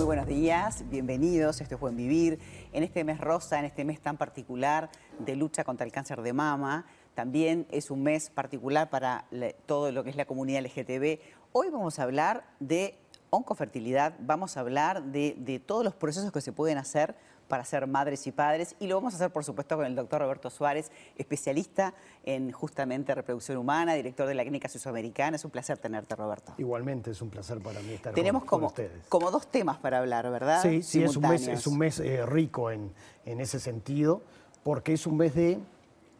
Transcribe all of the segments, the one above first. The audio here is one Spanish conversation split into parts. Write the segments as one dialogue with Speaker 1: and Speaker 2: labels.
Speaker 1: Muy buenos días, bienvenidos, esto es Buen Vivir. En este mes rosa, en este mes tan particular de lucha contra el cáncer de mama, también es un mes particular para todo lo que es la comunidad LGTB. Hoy vamos a hablar de oncofertilidad, vamos a hablar de, de todos los procesos que se pueden hacer para ser madres y padres. Y lo vamos a hacer, por supuesto, con el doctor Roberto Suárez, especialista en justamente reproducción humana, director de la Clínica Suizoamericana. Es un placer tenerte, Roberto.
Speaker 2: Igualmente, es un placer para mí estar
Speaker 1: Tenemos
Speaker 2: con,
Speaker 1: como,
Speaker 2: ustedes.
Speaker 1: como dos temas para hablar, ¿verdad?
Speaker 2: Sí, sí, es un mes, es un mes eh, rico en, en ese sentido, porque es un mes de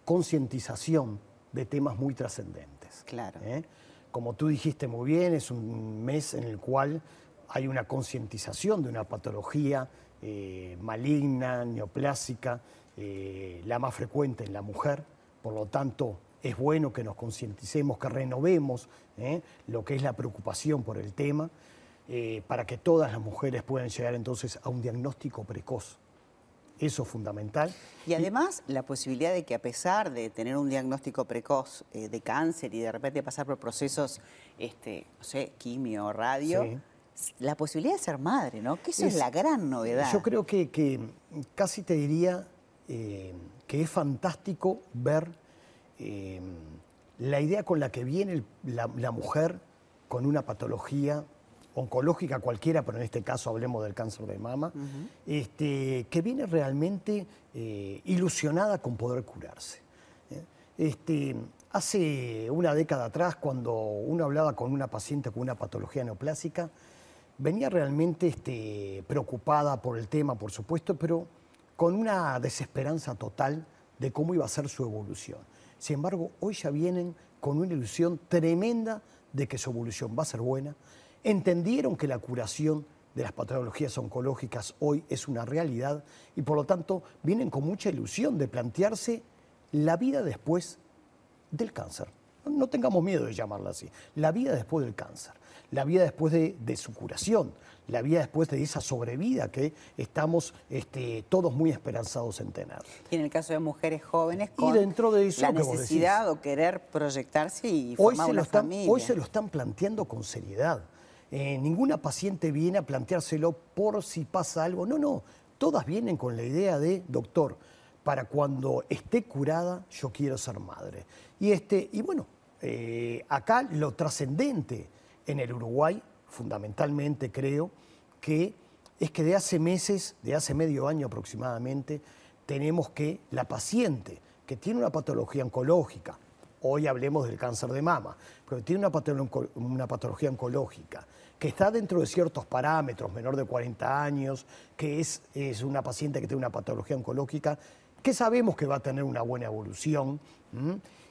Speaker 2: concientización de temas muy trascendentes.
Speaker 1: Claro.
Speaker 2: ¿eh? Como tú dijiste muy bien, es un mes en el cual hay una concientización de una patología eh, maligna, neoplásica, eh, la más frecuente en la mujer. Por lo tanto, es bueno que nos concienticemos, que renovemos eh, lo que es la preocupación por el tema, para que todas las mujeres puedan llegar entonces a un diagnóstico precoz. Eso es fundamental.
Speaker 1: Y además la posibilidad de que a pesar de tener un diagnóstico precoz de cáncer y de repente pasar por procesos, este, no sé, quimio, radio, la posibilidad de ser madre, ¿no? Que eso es, la gran novedad.
Speaker 2: Yo creo que, casi te diría eh, que es fantástico ver eh, la idea con la que viene la, mujer con una patología oncológica cualquiera, pero en este caso hablemos del cáncer de mama, este, que viene realmente eh, ilusionada con poder curarse. Este, hace una década atrás, cuando uno hablaba con una paciente con una patología neoplásica, venía realmente este, preocupada por el tema, por supuesto, pero con una desesperanza total de cómo iba a ser su evolución. Sin embargo, hoy ya vienen con una ilusión tremenda de que su evolución va a ser buena. Entendieron que la curación de las patologías oncológicas hoy es una realidad y por lo tanto vienen con mucha ilusión de plantearse la vida después del cáncer. No tengamos miedo de llamarla así, la vida después del cáncer la vida después de, su curación, la vida después de esa sobrevida que estamos este, todos muy esperanzados en tener.
Speaker 1: Y en el caso de mujeres jóvenes, con
Speaker 2: y dentro de eso,
Speaker 1: la necesidad o querer proyectarse y formar
Speaker 2: hoy se
Speaker 1: una
Speaker 2: lo están,
Speaker 1: familia.
Speaker 2: Hoy se lo están planteando con seriedad. Eh, ninguna paciente viene a planteárselo por si pasa algo. No, no. Todas vienen con la idea de, doctor, para cuando esté curada, yo quiero ser madre. Y, este, y bueno, eh, acá lo trascendente en el Uruguay, fundamentalmente creo, que es que de hace meses, de hace medio año aproximadamente, tenemos que la paciente que tiene una patología oncológica, hoy hablemos del cáncer de mama, pero tiene una, patología oncológica, que está dentro de ciertos parámetros, menor de 40 años, que es, es una paciente que tiene una patología oncológica, que sabemos que va a tener una buena evolución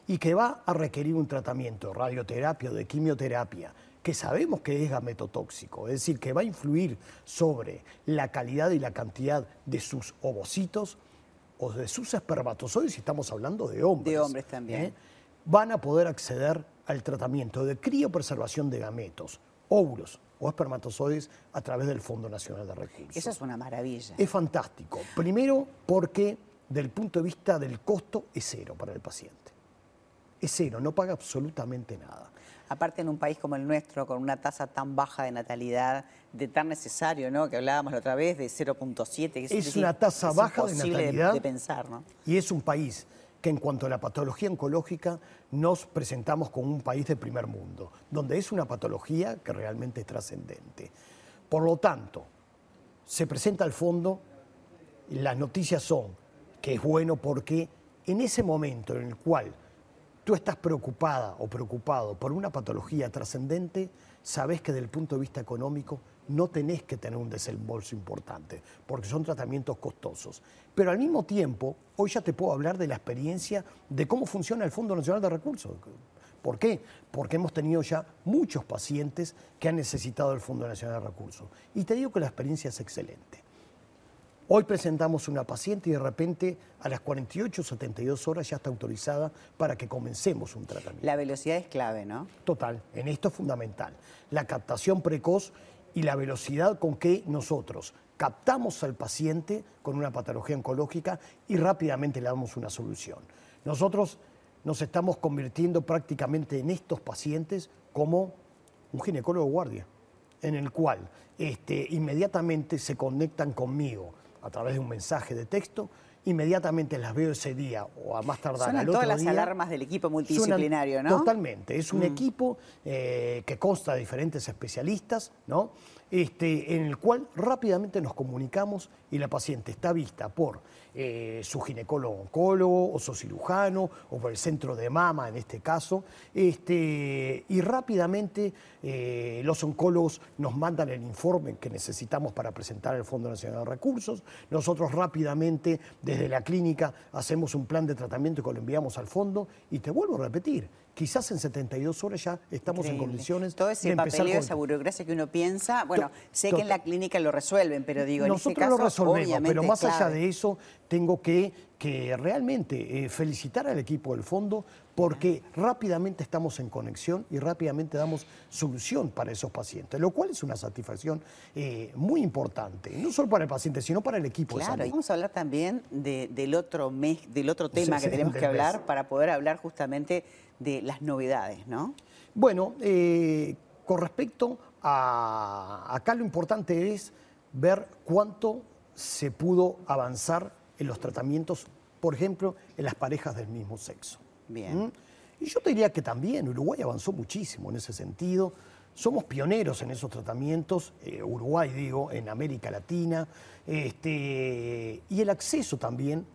Speaker 2: y que va a requerir un tratamiento de radioterapia o de quimioterapia que sabemos que es gametotóxico, es decir, que va a influir sobre la calidad y la cantidad de sus ovocitos o de sus espermatozoides, si estamos hablando de hombres.
Speaker 1: De hombres también. ¿eh?
Speaker 2: Van a poder acceder al tratamiento de criopreservación de gametos, óvulos o espermatozoides a través del Fondo Nacional de Recursos.
Speaker 1: Eso es una maravilla.
Speaker 2: Es fantástico. Primero porque del punto de vista del costo es cero para el paciente. Es cero, no paga absolutamente nada
Speaker 1: aparte en un país como el nuestro, con una tasa tan baja de natalidad, de tan necesario, ¿no? Que hablábamos la otra vez de 0.7.
Speaker 2: Es, es una tasa baja de natalidad.
Speaker 1: De, pensar, ¿no?
Speaker 2: Y es un país que en cuanto a la patología oncológica nos presentamos como un país de primer mundo, donde es una patología que realmente es trascendente. Por lo tanto, se presenta al fondo, las noticias son que es bueno porque en ese momento en el cual tú estás preocupada o preocupado por una patología trascendente, sabes que desde el punto de vista económico no tenés que tener un desembolso importante, porque son tratamientos costosos. Pero al mismo tiempo, hoy ya te puedo hablar de la experiencia de cómo funciona el Fondo Nacional de Recursos. ¿Por qué? Porque hemos tenido ya muchos pacientes que han necesitado el Fondo Nacional de Recursos. Y te digo que la experiencia es excelente. Hoy presentamos una paciente y de repente a las 48 o 72 horas ya está autorizada para que comencemos un tratamiento.
Speaker 1: La velocidad es clave, ¿no?
Speaker 2: Total, en esto es fundamental. La captación precoz y la velocidad con que nosotros captamos al paciente con una patología oncológica y rápidamente le damos una solución. Nosotros nos estamos convirtiendo prácticamente en estos pacientes como un ginecólogo guardia. en el cual este, inmediatamente se conectan conmigo a través de un mensaje de texto, inmediatamente las veo ese día o a más tardar
Speaker 1: Suenan
Speaker 2: al otro
Speaker 1: todas las
Speaker 2: día,
Speaker 1: alarmas del equipo multidisciplinario, ¿no?
Speaker 2: Totalmente. Es un equipo eh, que consta de diferentes especialistas, ¿no? Este, en el cual rápidamente nos comunicamos y la paciente está vista por eh, su ginecólogo oncólogo o su cirujano o por el centro de mama en este caso, este, y rápidamente eh, los oncólogos nos mandan el informe que necesitamos para presentar al Fondo Nacional de Recursos, nosotros rápidamente desde la clínica hacemos un plan de tratamiento que lo enviamos al fondo. Y te vuelvo a repetir, quizás en 72 horas ya estamos en condiciones
Speaker 1: Todo ese papeleo,
Speaker 2: con-
Speaker 1: esa burocracia que uno piensa, bueno, sé que en la clínica lo resuelven, pero digo, en
Speaker 2: Nosotros
Speaker 1: caso,
Speaker 2: lo resolvemos, pero más allá de eso, tengo que, que realmente eh, felicitar al equipo del fondo porque rápidamente estamos en conexión y rápidamente damos solución para esos pacientes, lo cual es una satisfacción eh, muy importante, no solo para el paciente, sino para el equipo de
Speaker 1: Claro, y
Speaker 2: salud.
Speaker 1: vamos a hablar también de- del otro mes, del otro tema
Speaker 2: Sí,
Speaker 1: que
Speaker 2: sí,
Speaker 1: tenemos que hablar
Speaker 2: mes.
Speaker 1: para poder hablar justamente de las novedades, ¿no?
Speaker 2: Bueno, eh, con respecto a acá lo importante es ver cuánto se pudo avanzar en los tratamientos, por ejemplo, en las parejas del mismo sexo.
Speaker 1: Bien.
Speaker 2: ¿Mm? Y yo te diría que también Uruguay avanzó muchísimo en ese sentido. Somos pioneros en esos tratamientos, eh, Uruguay digo, en América Latina, este, y el acceso también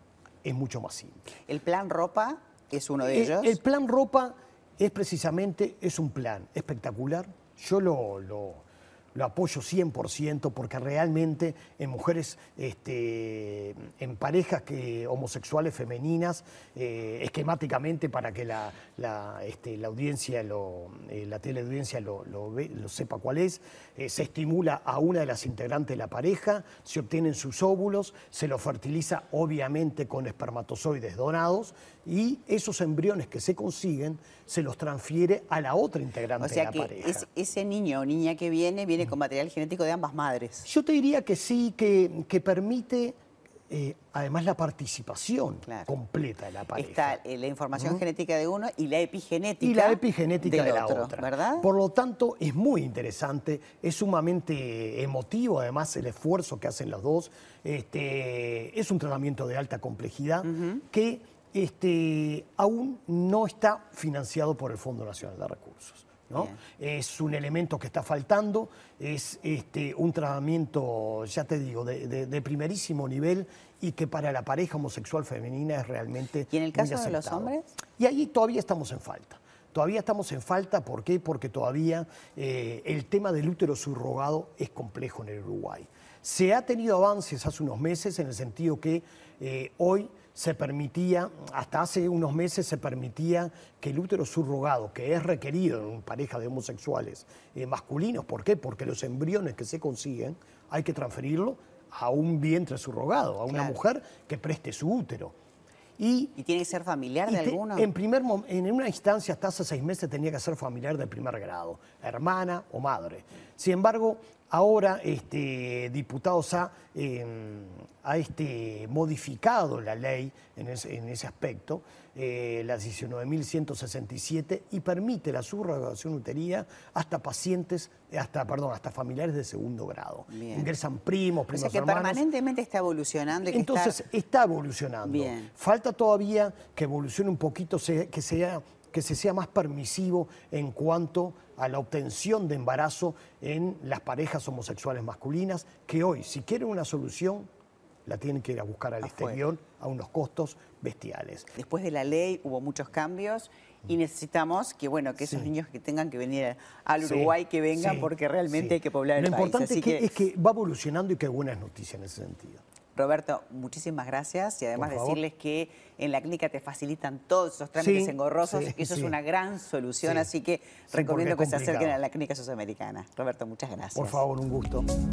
Speaker 2: es mucho más simple.
Speaker 1: El plan ropa es uno de
Speaker 2: Eh,
Speaker 1: ellos.
Speaker 2: El plan ropa es precisamente, es un plan espectacular. Yo lo, lo- lo apoyo 100% porque realmente en mujeres, este, en parejas que, homosexuales femeninas, eh, esquemáticamente para que la, la, este, la audiencia, lo, eh, la teleaudiencia lo, lo lo sepa cuál es, eh, se estimula a una de las integrantes de la pareja, se obtienen sus óvulos, se los fertiliza obviamente con espermatozoides donados y esos embriones que se consiguen se los transfiere a la otra integrante
Speaker 1: o sea
Speaker 2: de
Speaker 1: que
Speaker 2: la pareja.
Speaker 1: es- ese niño o niña que viene, viene con material genético de ambas madres.
Speaker 2: Yo te diría que sí, que, que permite eh, además la participación
Speaker 1: Claro.
Speaker 2: completa de la pareja.
Speaker 1: Está eh, la información genética de uno y la epigenética.
Speaker 2: y la epigenética
Speaker 1: del
Speaker 2: de la
Speaker 1: otro,
Speaker 2: otra.
Speaker 1: ¿verdad?
Speaker 2: Por lo tanto, es muy interesante, es sumamente emotivo, además, el esfuerzo que hacen los dos. Este, es un tratamiento de alta complejidad que este, aún no está financiado por el Fondo Nacional de Recursos. ¿no? Es un elemento que está faltando, es este, un tratamiento, ya te digo, de, de- de primerísimo nivel y que para la pareja homosexual femenina es realmente
Speaker 1: ¿Y en el
Speaker 2: muy
Speaker 1: caso de los hombres?
Speaker 2: Y ahí todavía estamos en falta. Todavía estamos en falta, ¿por qué? Porque todavía eh, el tema del útero subrogado es complejo en el Uruguay. Se ha tenido avances hace unos meses en el sentido que eh, hoy se permitía, hasta hace unos meses se permitía que el útero subrogado, que es requerido en una pareja de homosexuales eh, masculinos, ¿por qué? Porque los embriones que se consiguen hay que transferirlo a un vientre subrogado, a una
Speaker 1: Claro.
Speaker 2: mujer que preste su útero. Y
Speaker 1: ¿Y tiene que ser familiar de
Speaker 2: te-
Speaker 1: alguno?
Speaker 2: En, primer, en una instancia, hasta hace seis meses, tenía que ser familiar de primer grado, hermana o madre. Sin embargo, ahora este, diputados ha, eh, ha, este, modificado la ley en ese, en ese aspecto, eh, la 19.167, y permite la subrogación uterina hasta pacientes, hasta, perdón, hasta familiares de segundo grado.
Speaker 1: Bien.
Speaker 2: Ingresan primos,
Speaker 1: o
Speaker 2: primos
Speaker 1: sea que
Speaker 2: hermanos.
Speaker 1: permanentemente está evolucionando y que
Speaker 2: Entonces
Speaker 1: está...
Speaker 2: está evolucionando.
Speaker 1: Bien.
Speaker 2: Falta todavía que evolucione un poquito, que, sea, que se sea más permisivo en cuanto a la obtención de embarazo en las parejas homosexuales masculinas, que hoy, si quieren una solución, la tienen que ir a buscar al
Speaker 1: Afuera.
Speaker 2: exterior a unos costos bestiales.
Speaker 1: Después de la ley hubo muchos cambios y necesitamos que bueno que esos
Speaker 2: Sí.
Speaker 1: niños que tengan que venir al
Speaker 2: Sí,
Speaker 1: Uruguay que vengan
Speaker 2: sí,
Speaker 1: porque realmente hay que poblar el
Speaker 2: Lo
Speaker 1: país.
Speaker 2: importante
Speaker 1: Así
Speaker 2: que,
Speaker 1: que,
Speaker 2: es que va evolucionando y que hay buenas noticias en ese sentido.
Speaker 1: Roberto, muchísimas gracias y además decirles que en la clínica te facilitan todos esos trámites
Speaker 2: Sí,
Speaker 1: engorrosos
Speaker 2: sí,
Speaker 1: que eso
Speaker 2: sí.
Speaker 1: es una gran solución,
Speaker 2: Sí.
Speaker 1: así que recomiendo que se acerquen a la clínica sudamericana. Roberto, muchas gracias.
Speaker 2: Por favor, un gusto.